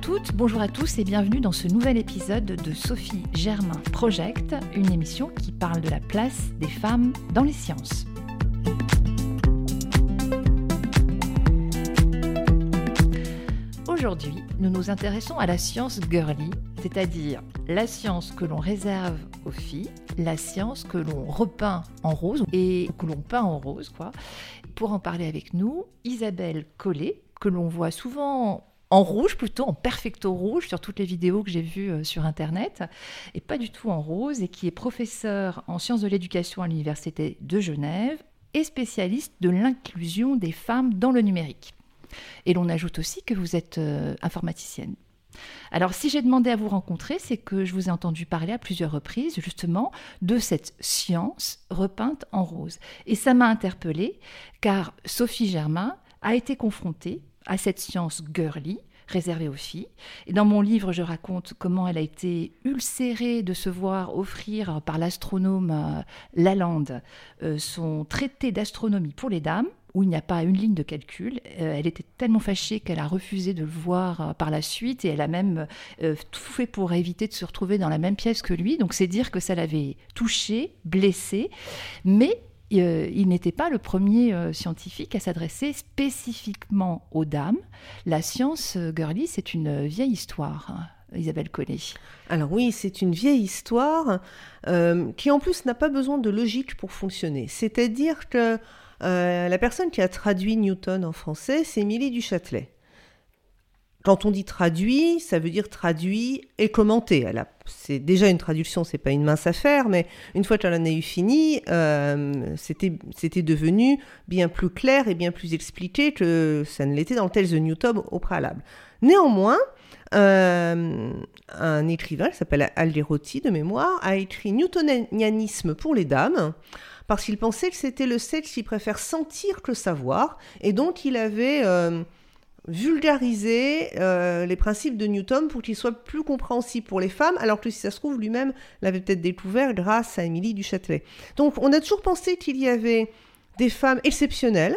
toutes, bonjour à tous et bienvenue dans ce nouvel épisode de Sophie Germain Project, une émission qui parle de la place des femmes dans les sciences. Aujourd'hui, nous nous intéressons à la science girly, c'est-à-dire la science que l'on réserve aux filles, la science que l'on repeint en rose et que l'on peint en rose, quoi. Pour en parler avec nous, Isabelle Collet, que l'on voit souvent en rouge plutôt, en perfecto rouge sur toutes les vidéos que j'ai vues euh, sur Internet, et pas du tout en rose, et qui est professeur en sciences de l'éducation à l'Université de Genève et spécialiste de l'inclusion des femmes dans le numérique. Et l'on ajoute aussi que vous êtes euh, informaticienne. Alors si j'ai demandé à vous rencontrer, c'est que je vous ai entendu parler à plusieurs reprises justement de cette science repeinte en rose. Et ça m'a interpellée car Sophie Germain a été confrontée à cette science girly, réservée aux filles. Et dans mon livre, je raconte comment elle a été ulcérée de se voir offrir par l'astronome euh, Lalande euh, son traité d'astronomie pour les dames où il n'y a pas une ligne de calcul. Euh, elle était tellement fâchée qu'elle a refusé de le voir par la suite et elle a même tout fait pour éviter de se retrouver dans la même pièce que lui. Donc c'est dire que ça l'avait touchée, blessée. Mais il n'était pas le premier euh, scientifique à s'adresser spécifiquement aux dames. La science euh, girly, c'est une vieille histoire. Hein, Isabelle Collet. Alors oui, c'est une vieille histoire qui en plus n'a pas besoin de logique pour fonctionner. C'est-à-dire que la personne qui a traduit Newton en français, c'est Émilie du Châtelet. Quand on dit traduit, ça veut dire traduit et commenté. C'est déjà une traduction, c'est pas une mince affaire, mais une fois qu'elle en a eu fini, euh, c'était devenu bien plus clair et bien plus expliqué que ça ne l'était dans le texte de Newton au préalable. Néanmoins, euh, un écrivain qui s'appelle Alderotti de mémoire a écrit Newtonianisme pour les dames parce qu'il pensait que c'était le sexe qui préfère sentir que savoir et donc il avait euh, vulgariser euh, les principes de Newton pour qu'ils soient plus compréhensibles pour les femmes, alors que si ça se trouve, lui-même l'avait peut-être découvert grâce à Émilie du Châtelet. Donc on a toujours pensé qu'il y avait des femmes exceptionnelles,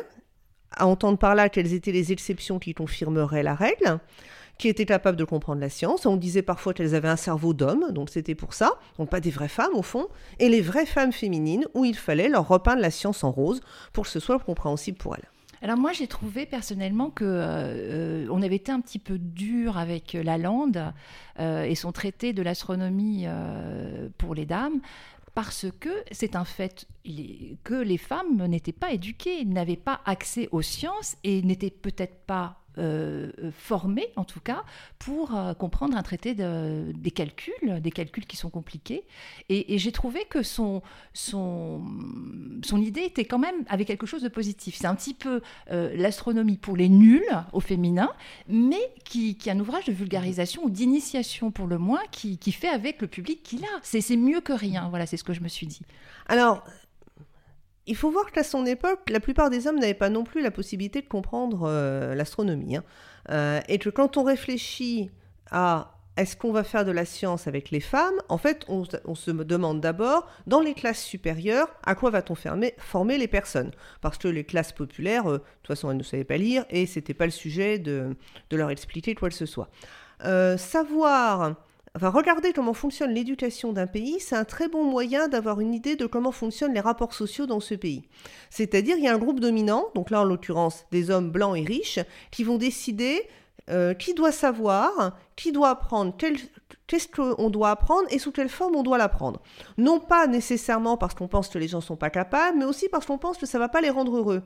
à entendre par là quelles étaient les exceptions qui confirmeraient la règle, qui étaient capables de comprendre la science. On disait parfois qu'elles avaient un cerveau d'homme, donc c'était pour ça, donc pas des vraies femmes au fond, et les vraies femmes féminines où il fallait leur repeindre la science en rose pour que ce soit compréhensible pour elles. Alors moi j'ai trouvé personnellement que euh, on avait été un petit peu dur avec Lalande euh, et son traité de l'astronomie euh, pour les dames parce que c'est un fait que les femmes n'étaient pas éduquées, n'avaient pas accès aux sciences et n'étaient peut-être pas euh, formés, en tout cas, pour euh, comprendre un traité de, des calculs, des calculs qui sont compliqués. Et, j'ai trouvé que son, son, son idée était quand même avec quelque chose de positif. C'est un petit peu euh, l'astronomie pour les nuls au féminin, mais qui, qui est un ouvrage de vulgarisation ou d'initiation pour le moins, qui, qui fait avec le public qu'il a. C'est mieux que rien. Voilà, c'est ce que je me suis dit. Alors, il faut voir qu'à son époque, la plupart des hommes n'avaient pas non plus la possibilité de comprendre euh, l'astronomie. Hein. Euh, et que quand on réfléchit à est-ce qu'on va faire de la science avec les femmes En fait, on, se demande d'abord, dans les classes supérieures, à quoi va-t-on former les personnes? Parce que les classes populaires, euh, de toute façon, elles ne savaient pas lire et c'était pas le sujet de, leur expliquer quoi que ce soit. savoir Enfin, regarder comment fonctionne l'éducation d'un pays, c'est un très bon moyen d'avoir une idée de comment fonctionnent les rapports sociaux dans ce pays. C'est-à-dire, il y a un groupe dominant, donc là en l'occurrence des hommes blancs et riches, qui vont décider euh, qui doit savoir, qui doit apprendre, qu'est-ce qu'on doit apprendre et sous quelle forme on doit l'apprendre. Non pas nécessairement parce qu'on pense que les gens ne sont pas capables, mais aussi parce qu'on pense que ça ne va pas les rendre heureux.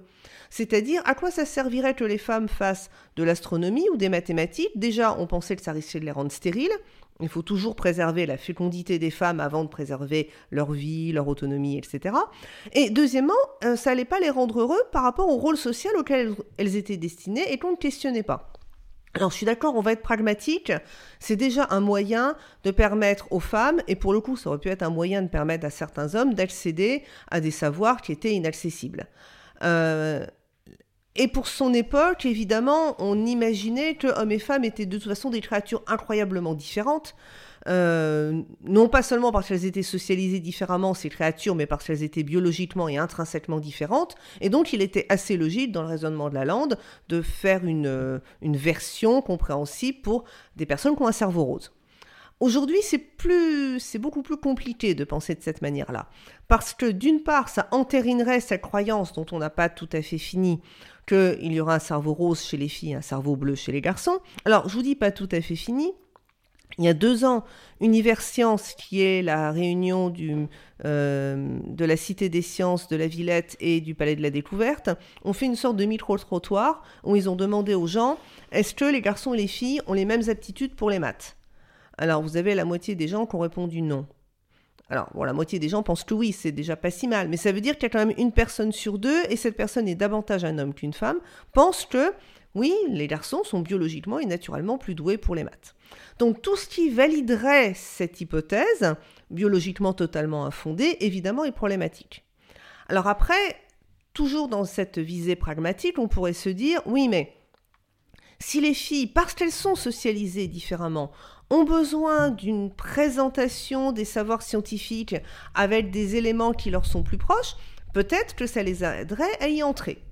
C'est-à-dire, à quoi ça servirait que les femmes fassent de l'astronomie ou des mathématiques? Déjà, on pensait que ça risquait de les rendre stériles. Il faut toujours préserver la fécondité des femmes avant de préserver leur vie, leur autonomie, etc. Et deuxièmement, euh, ça n'allait pas les rendre heureux par rapport au rôle social auquel elles étaient destinées et qu'on ne questionnait pas. Alors je suis d'accord, on va être pragmatique. C'est déjà un moyen de permettre aux femmes, et pour le coup ça aurait pu être un moyen de permettre à certains hommes d'accéder à des savoirs qui étaient inaccessibles. Euh, et pour son époque, évidemment, on imaginait que hommes et femmes étaient de toute façon des créatures incroyablement différentes, euh, non pas seulement parce qu'elles étaient socialisées différemment, ces créatures, mais parce qu'elles étaient biologiquement et intrinsèquement différentes. Et donc, il était assez logique, dans le raisonnement de la lande, de faire une, euh, une version compréhensible pour des personnes qui ont un cerveau rose. Aujourd'hui, c'est plus, c'est beaucoup plus compliqué de penser de cette manière-là, parce que d'une part, ça entérinerait cette croyance dont on n'a pas tout à fait fini, qu'il y aura un cerveau rose chez les filles, un cerveau bleu chez les garçons. Alors, je vous dis pas tout à fait fini. Il y a deux ans, Univers Science, qui est la réunion euh, de la Cité des Sciences, de la Villette et du Palais de la Découverte, ont fait une sorte de micro-trottoir où ils ont demandé aux gens est-ce que les garçons et les filles ont les mêmes aptitudes pour les maths? Alors, vous avez la moitié des gens qui ont répondu non. Alors, bon, la moitié des gens pensent que oui, c'est déjà pas si mal, mais ça veut dire qu'il y a quand même une personne sur deux, et cette personne est davantage un homme qu'une femme, pense que oui, les garçons sont biologiquement et naturellement plus doués pour les maths. Donc tout ce qui validerait cette hypothèse, biologiquement totalement infondée, évidemment est problématique. Alors après, toujours dans cette visée pragmatique, on pourrait se dire, oui, mais si les filles, parce qu'elles sont socialisées différemment, ont besoin d'une présentation des savoirs scientifiques avec des éléments qui leur sont plus proches, peut-être que ça les aiderait à y entrer.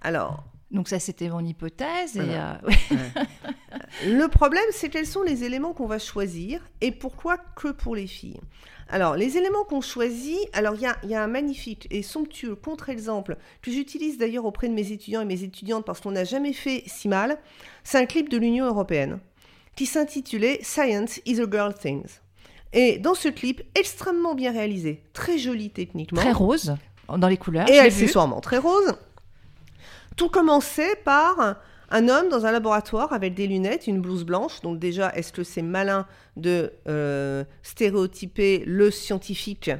Alors. Donc ça, c'était mon hypothèse. Euh, Le problème, c'est quels sont les éléments qu'on va choisir et pourquoi que pour les filles. Alors, les éléments qu'on choisit, alors il y, y a, un magnifique et somptueux contre-exemple que j'utilise d'ailleurs auprès de mes étudiants et mes étudiantes parce qu'on n'a jamais fait si mal. C'est un clip de l'Union européenne qui s'intitulait Science is a Girl Things. Et dans ce clip, extrêmement bien réalisé, très joli techniquement. Très rose, dans les couleurs. Et accessoirement très rose. Tout commençait par un homme dans un laboratoire avec des lunettes, une blouse blanche. Donc déjà, est-ce que c'est malin de euh, stéréotyper le scientifique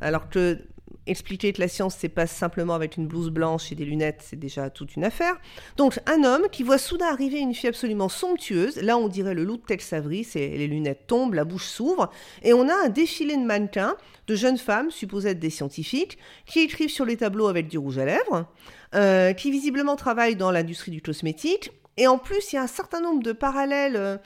alors que expliquer que la science, c'est pas simplement avec une blouse blanche et des lunettes, c'est déjà toute une affaire. Donc, un homme qui voit soudain arriver une fille absolument somptueuse. Là, on dirait le loup de Tex Avery, les lunettes tombent, la bouche s'ouvre, et on a un défilé de mannequins, de jeunes femmes, supposées être des scientifiques, qui écrivent sur les tableaux avec du rouge à lèvres, euh, qui visiblement travaillent dans l'industrie du cosmétique. Et en plus, il y a un certain nombre de parallèles.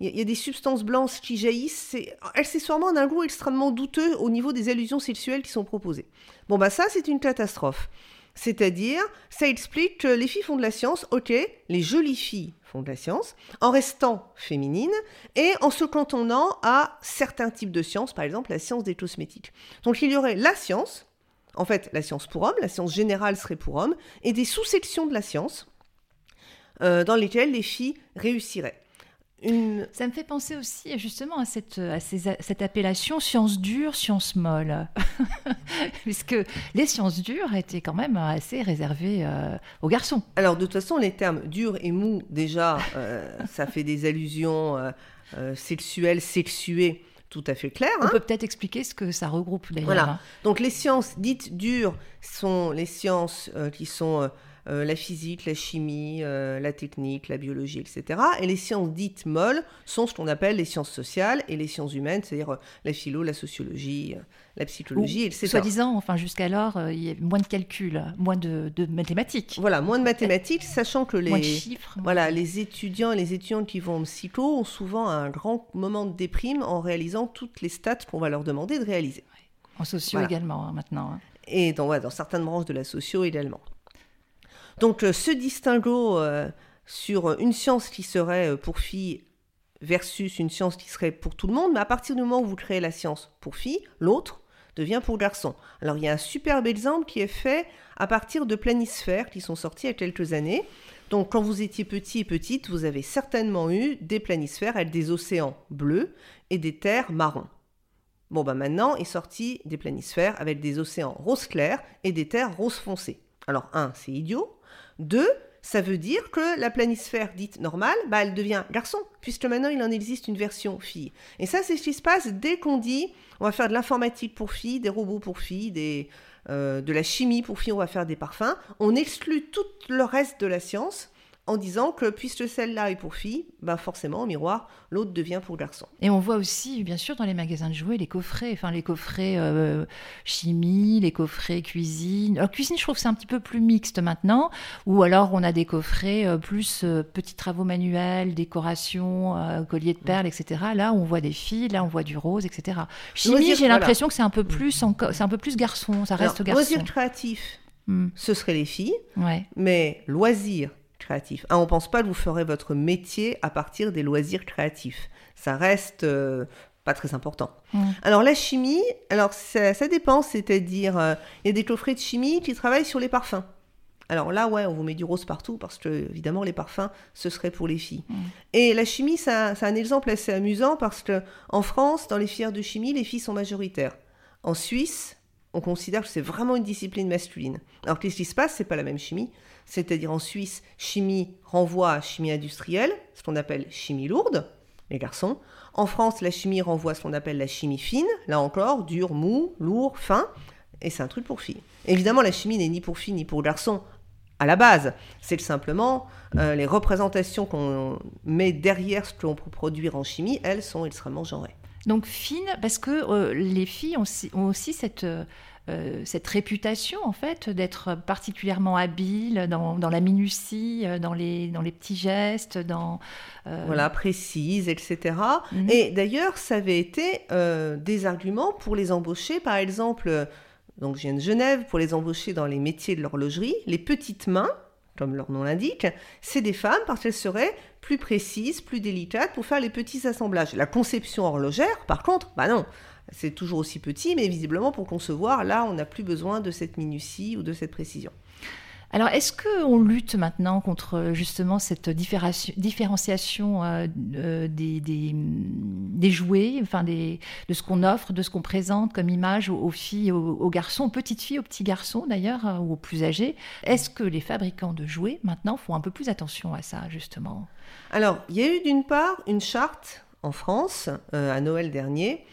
Il y, a des substances blanches qui jaillissent. Accessoirement d'un goût extrêmement douteux au niveau des allusions sexuelles qui sont proposées. Bon, bah ça, c'est une catastrophe. C'est-à-dire, ça explique que les filles font de la science, ok, les jolies filles font de la science, en restant féminines et en se cantonnant à certains types de sciences, par exemple la science des cosmétiques. Donc il y aurait la science, en fait la science pour hommes, la science générale serait pour hommes, et des sous-sections de la science euh, dans lesquelles les filles réussiraient. Ça me fait penser aussi justement à cette, à cette appellation science dure, science molle. Puisque les sciences dures étaient quand même assez réservées euh, aux garçons. Alors de toute façon, les termes dur et mou, déjà, euh, ça fait des allusions euh, sexuelles, sexuées tout à fait claires. On hein. peut peut-être expliquer ce que ça regroupe d'ailleurs. Voilà. Hein. Donc les sciences dites dures sont les sciences qui sont euh, la physique, la chimie, euh, la technique, la biologie, etc. Et les sciences dites molles sont ce qu'on appelle les sciences sociales et les sciences humaines, c'est-à-dire euh, la philo, la sociologie, la psychologie, etc. Soi-disant, enfin jusqu'alors, il y a moins de calculs, moins de, mathématiques. Voilà, moins de mathématiques, sachant que les, chiffres, voilà, les étudiants et les étudiantes qui vont en psycho ont souvent un grand moment de déprime en réalisant toutes les stats qu'on va leur demander de réaliser. En socio également, hein, maintenant. Hein. Et dans, dans certaines branches de la socio également. Donc euh, ce distinguo euh, sur une science qui serait euh, pour filles versus une science qui serait pour tout le monde, mais à partir du moment où vous créez la science pour filles, l'autre devient pour garçons. Alors il y a un superbe exemple qui est fait à partir de planisphères qui sont sortis il y a quelques années. Donc quand vous étiez petit et petite, vous avez certainement eu des planisphères avec des océans bleus et des terres marrons. Bon bah maintenant est sorti des planisphères avec des océans rose clair et des terres rose foncé. Alors un, c'est idiot. Deux, ça veut dire que la planisphère dite normale, bah, elle devient garçon, puisque maintenant il en existe une version fille. Et ça, c'est ce qui se passe dès qu'on dit on va faire de l'informatique pour filles, des robots pour filles, des, euh, de la chimie pour filles, on va faire des parfums. On exclut tout le reste de la science en disant que puisque celle-là est pour fille, bah forcément, au miroir, l'autre devient pour garçon. Et on voit aussi, bien sûr, dans les magasins de jouets, les coffrets, enfin les coffrets euh, chimie, les coffrets cuisine. Alors cuisine, je trouve que c'est un petit peu plus mixte maintenant, ou alors on a des coffrets euh, plus euh, petits travaux manuels, décoration, colliers de perles, etc. Là, on voit des filles, là, on voit du rose, etc. Chimie, j'ai l'impression que c'est un peu plus, c'est un peu plus garçon, ça reste garçon. Loisir créatif, hmm. ce serait les filles, ouais. mais loisir Ah, on pense pas que vous ferez votre métier à partir des loisirs créatifs. Ça reste euh, pas très important. Alors la chimie, alors ça, dépend, c'est-à-dire euh, il y a des coffrets de chimie qui travaillent sur les parfums. Alors là, ouais, on vous met du rose partout parce que, évidemment, les parfums, ce serait pour les filles. Et la chimie, c'est un exemple assez amusant parce que en France, dans les filières de chimie, les filles sont majoritaires. En Suisse, on considère que c'est vraiment une discipline masculine. Alors qu'est-ce qui se passe? C'est pas la même chimie c'est-à-dire en Suisse, chimie renvoie à chimie industrielle, ce qu'on appelle chimie lourde, les garçons. En France, la chimie renvoie à ce qu'on appelle la chimie fine, là encore, dur, mou, lourd, fin, et c'est un truc pour filles. Évidemment, la chimie n'est ni pour filles ni pour garçons à la base. C'est simplement euh, les représentations qu'on met derrière ce que l'on peut produire en chimie, elles sont extrêmement genrées. Donc fine, parce que euh, les filles ont, aussi cette... Euh, euh, cette réputation en fait d'être particulièrement habile dans, la minutie, euh, dans les, dans les petits gestes, dans euh, voilà précise, etc. Mhm. Et d'ailleurs, ça avait été des arguments pour les embaucher, par exemple. Donc, je viens de Genève pour les embaucher dans les métiers de l'horlogerie. Les petites mains, comme leur nom l'indique, c'est des femmes parce qu'elles seraient plus précises, plus délicates pour faire les petits assemblages. La conception horlogère, par contre, bah non, c'est toujours aussi petit, mais visiblement pour concevoir, là, on n'a plus besoin de cette minutie ou de cette précision. Alors, est-ce qu'on lutte maintenant contre justement cette différenciation euh, euh, des, jouets, enfin des, de ce qu'on offre, de ce qu'on présente comme image aux, filles, aux, aux, garçons, aux petites filles, aux petits garçons d'ailleurs, euh, ou aux plus âgés? Est-ce que les fabricants de jouets maintenant font un peu plus attention à ça justement? Alors, il y a eu d'une part une charte en France à Noël dernier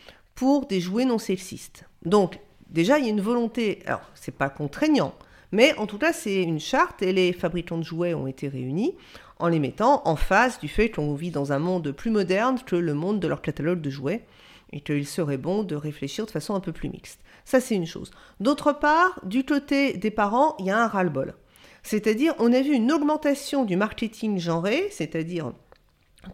des jouets non sexistes. Donc, déjà, il y a une volonté, alors, c'est pas contraignant, mais en tout cas, c'est une charte et les fabricants de jouets ont été réunis en les mettant en face du fait qu'on vit dans un monde plus moderne que le monde de leur catalogue de jouets et qu'il serait bon de réfléchir de façon un peu plus mixte. Ça, c'est une chose. D'autre part, du côté des parents, il y a un ras-le-bol. C'est-à-dire, on a vu une augmentation du marketing genré, c'est-à-dire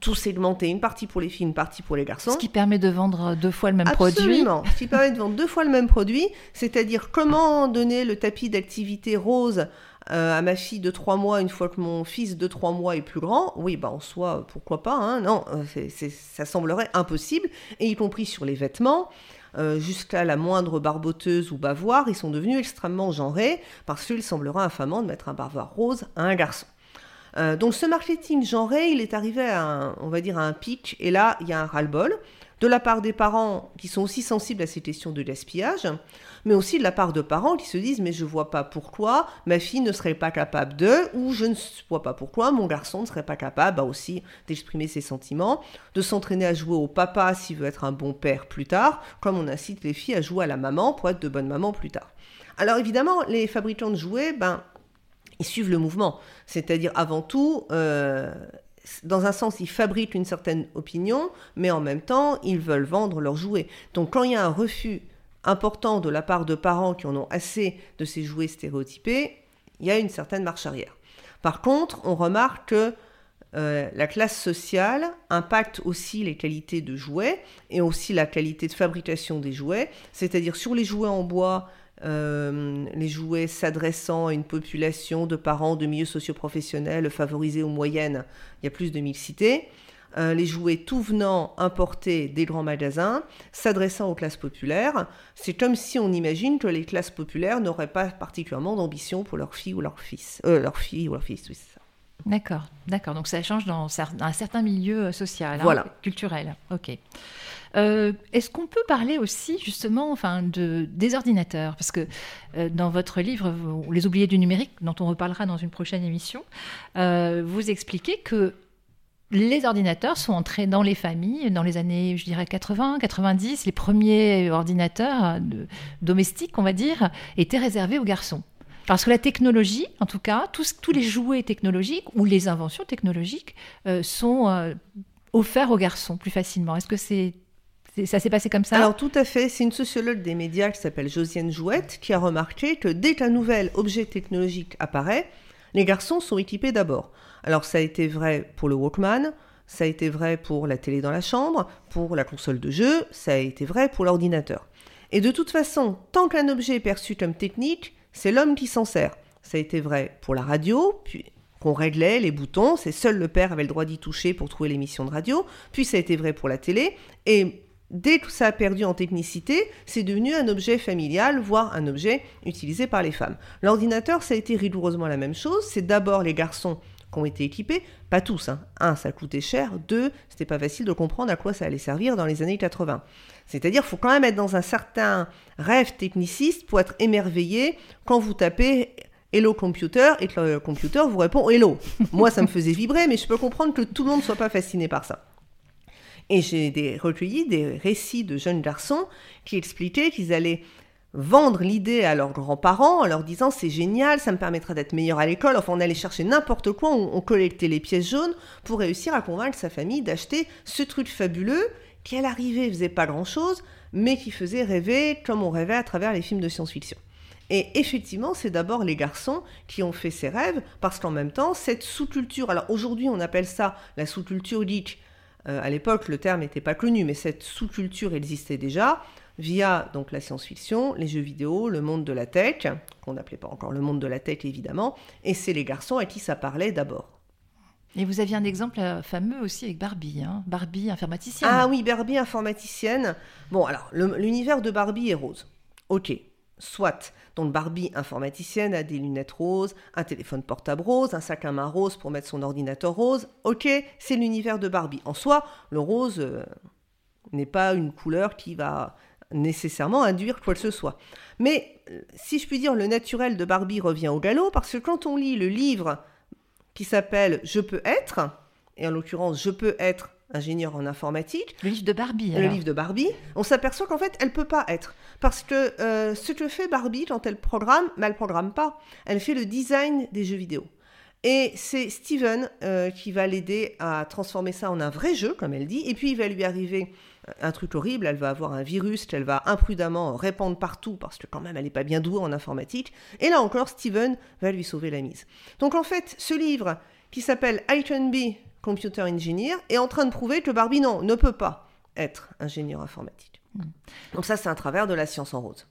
tout segmenté, une partie pour les filles, une partie pour les garçons. Ce qui permet de vendre deux fois le même produit. Absolument, ce qui permet de vendre deux fois le même produit, c'est-à-dire comment donner le tapis d'activité rose euh, à ma fille de trois mois une fois que mon fils de trois mois est plus grand. Oui, bah en soi, pourquoi pas, hein non, euh, ça semblerait impossible, et y compris sur les vêtements. Euh, jusqu'à la moindre barboteuse ou bavoir, ils sont devenus extrêmement genrés parce qu'il semblerait infamant de mettre un bavoir rose à un garçon. Euh, donc ce marketing genré, il est arrivé à un, on va dire à un pic, et là, il y a un ras-le-bol de la part des parents qui sont aussi sensibles à ces questions de gaspillage, mais aussi de la part de parents qui se disent mais je vois pas pourquoi ma fille ne serait pas capable de, ou je ne vois pas pourquoi mon garçon ne serait pas capable bah, aussi d'exprimer ses sentiments, de s'entraîner à jouer au papa s'il veut être un bon père plus tard, comme on incite les filles à jouer à la maman pour être de bonnes mamans plus tard. Alors évidemment, les fabricants de jouets, ben, ils suivent le mouvement. C'est-à-dire, avant tout, euh, dans un sens, ils fabriquent une certaine opinion, mais en même temps, ils veulent vendre leurs jouets. Donc, quand il y a un refus important de la part de parents qui en ont assez de ces jouets stéréotypés, il y a une certaine marche arrière. Par contre, on remarque que euh, la classe sociale impacte aussi les qualités de jouets et aussi la qualité de fabrication des jouets. C'est-à-dire sur les jouets en bois, euh, les jouets s'adressant à une population de parents de milieux socioprofessionnels favorisés aux moyennes, il y a plus de mixité. Euh, les jouets tout venant importés des grands magasins, s'adressant aux classes populaires. C'est comme si on imagine que les classes populaires n'auraient pas particulièrement d'ambition pour leur fille ou leur fils. Euh, leur fille ou leur fils, oui, D'accord, d'accord. Donc ça change dans un certain milieu social, hein, culturel. Ok. Euh, est-ce qu'on peut parler aussi justement enfin, de, des ordinateurs? Parce que euh, dans votre livre, Les oubliés du numérique, dont on reparlera dans une prochaine émission, euh, vous expliquez que les ordinateurs sont entrés dans les familles dans les années, je dirais, 80, 90. Les premiers ordinateurs domestiques, on va dire, étaient réservés aux garçons. Parce que la technologie, en tout cas, tous, tous les jouets technologiques ou les inventions technologiques sont offerts aux garçons plus facilement. Est-ce que c'est ça s'est passé comme ça? Alors tout à fait, c'est une sociologue des médias qui s'appelle Josiane Jouette qui a remarqué que dès qu'un nouvel objet technologique apparaît, les garçons sont équipés d'abord. Alors ça a été vrai pour le Walkman, ça a été vrai pour la télé dans la chambre, pour la console de jeu, ça a été vrai pour l'ordinateur. Et de toute façon, tant qu'un objet est perçu comme technique, c'est l'homme qui s'en sert. Ça a été vrai pour la radio, puis qu'on réglait les boutons, c'est seul le père avait le droit d'y toucher pour trouver l'émission de radio, puis ça a été vrai pour la télé, et dès que ça a perdu en technicité, c'est devenu un objet familial, voire un objet utilisé par les femmes. L'ordinateur, ça a été rigoureusement la même chose, c'est d'abord les garçons qui ont été équipés, pas tous. Hein. Un, ça coûtait cher. Deux, c'était pas facile de comprendre à quoi ça allait servir dans les années 80. C'est-à-dire, faut quand même être dans un certain rêve techniciste pour être émerveillé quand vous tapez Hello Computer et que le computer vous répond Hello. Moi, ça me faisait vibrer, mais je peux comprendre que tout le monde ne soit pas fasciné par ça. Et j'ai recueilli des récits de jeunes garçons qui expliquaient qu'ils allaient vendre l'idée à leurs grands-parents en leur disant c'est génial, ça me permettra d'être meilleur à l'école. Enfin, on allait chercher n'importe quoi, on, collectait les pièces jaunes pour réussir à convaincre sa famille d'acheter ce truc fabuleux qui, à l'arrivée, faisait pas grand-chose, mais qui faisait rêver comme on rêvait à travers les films de science-fiction. Et effectivement, c'est d'abord les garçons qui ont fait ces rêves, parce qu'en même temps, cette sous-culture, alors aujourd'hui on appelle ça la sous-culture geek, euh, à l'époque le terme n'était pas connu, mais cette sous-culture existait déjà, via donc la science-fiction, les jeux vidéo, le monde de la tech, qu'on n'appelait pas encore le monde de la tech évidemment, et c'est les garçons à qui ça parlait d'abord. Et vous aviez un exemple euh, fameux aussi avec Barbie, hein Barbie informaticienne. Ah oui, Barbie informaticienne. Bon, alors, l'univers de Barbie est rose. Ok, soit. Donc Barbie informaticienne a des lunettes roses, un téléphone portable rose, un sac à main rose pour mettre son ordinateur rose. Ok, c'est l'univers de Barbie. En soi, le rose euh, n'est pas une couleur qui va nécessairement induire quoi que ce soit. Mais euh, si je puis dire, le naturel de Barbie revient au galop parce que quand on lit le livre qui s'appelle Je peux être, et en l'occurrence Je peux être ingénieur en informatique. Le livre de Barbie. Le livre de Barbie. On s'aperçoit qu'en fait, elle peut pas être. Parce que euh, ce que fait Barbie quand elle programme, mais elle programme pas. Elle fait le design des jeux vidéo. Et c'est Steven euh, qui va l'aider à transformer ça en un vrai jeu, comme elle dit. Et puis il va lui arriver un truc horrible, elle va avoir un virus qu'elle va imprudemment répandre partout parce que quand même elle n'est pas bien douée en informatique. Et là encore, Steven va lui sauver la mise. Donc en fait, ce livre qui s'appelle I Can Be Computer Engineer est en train de prouver que Barbie, non, ne peut pas être ingénieur informatique. Hmm. Donc ça, c'est un travers de la science en rose.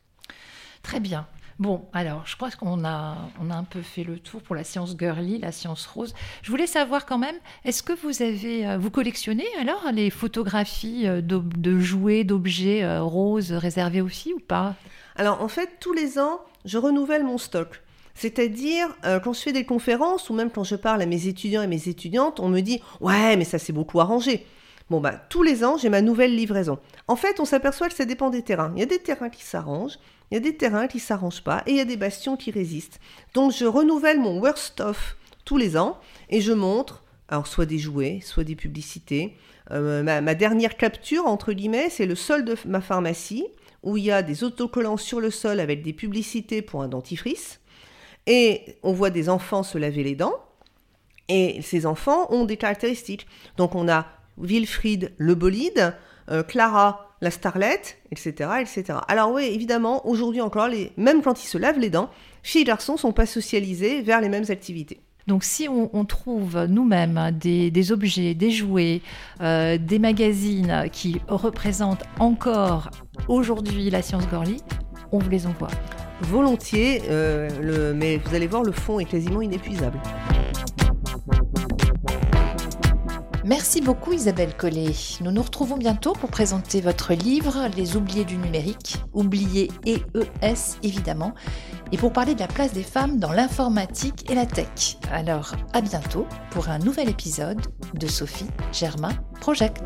Très bien. Bon, alors, je crois qu'on a, on a un peu fait le tour pour la science girly, la science rose. Je voulais savoir quand même, est-ce que vous avez, euh, vous collectionnez alors les photographies euh, de, jouets, d'objets euh, roses réservés aux filles ou pas? Alors, en fait, tous les ans, je renouvelle mon stock. C'est-à-dire, quand je fais des conférences ou même quand je parle à mes étudiants et mes étudiantes, on me dit Ouais, mais ça s'est beaucoup arrangé. Bon, bah, tous les ans, j'ai ma nouvelle livraison. En fait, on s'aperçoit que ça dépend des terrains. Il y a des terrains qui s'arrangent, il y a des terrains qui s'arrangent pas et il y a des bastions qui résistent. Donc je renouvelle mon worst of tous les ans et je montre alors soit des jouets, soit des publicités. Euh, ma, dernière capture, entre guillemets, c'est le sol de ma pharmacie, où il y a des autocollants sur le sol avec des publicités pour un dentifrice. Et on voit des enfants se laver les dents. Et ces enfants ont des caractéristiques. Donc on a Wilfried le bolide, euh, Clara la starlette, etc., etc. Alors oui, évidemment, aujourd'hui encore, les... même quand ils se lavent les dents, filles et garçons sont pas socialisés vers les mêmes activités. Donc si on, trouve nous-mêmes des, objets, des jouets, euh, des magazines qui représentent encore aujourd'hui la science girly, on vous les envoie. Volontiers, euh, le... mais vous allez voir, le fond est quasiment inépuisable. Merci beaucoup Isabelle Collet. Nous nous retrouvons bientôt pour présenter votre livre Les oubliés du numérique, oubliés et ES évidemment, et pour parler de la place des femmes dans l'informatique et la tech. Alors à bientôt pour un nouvel épisode de Sophie Germain Project.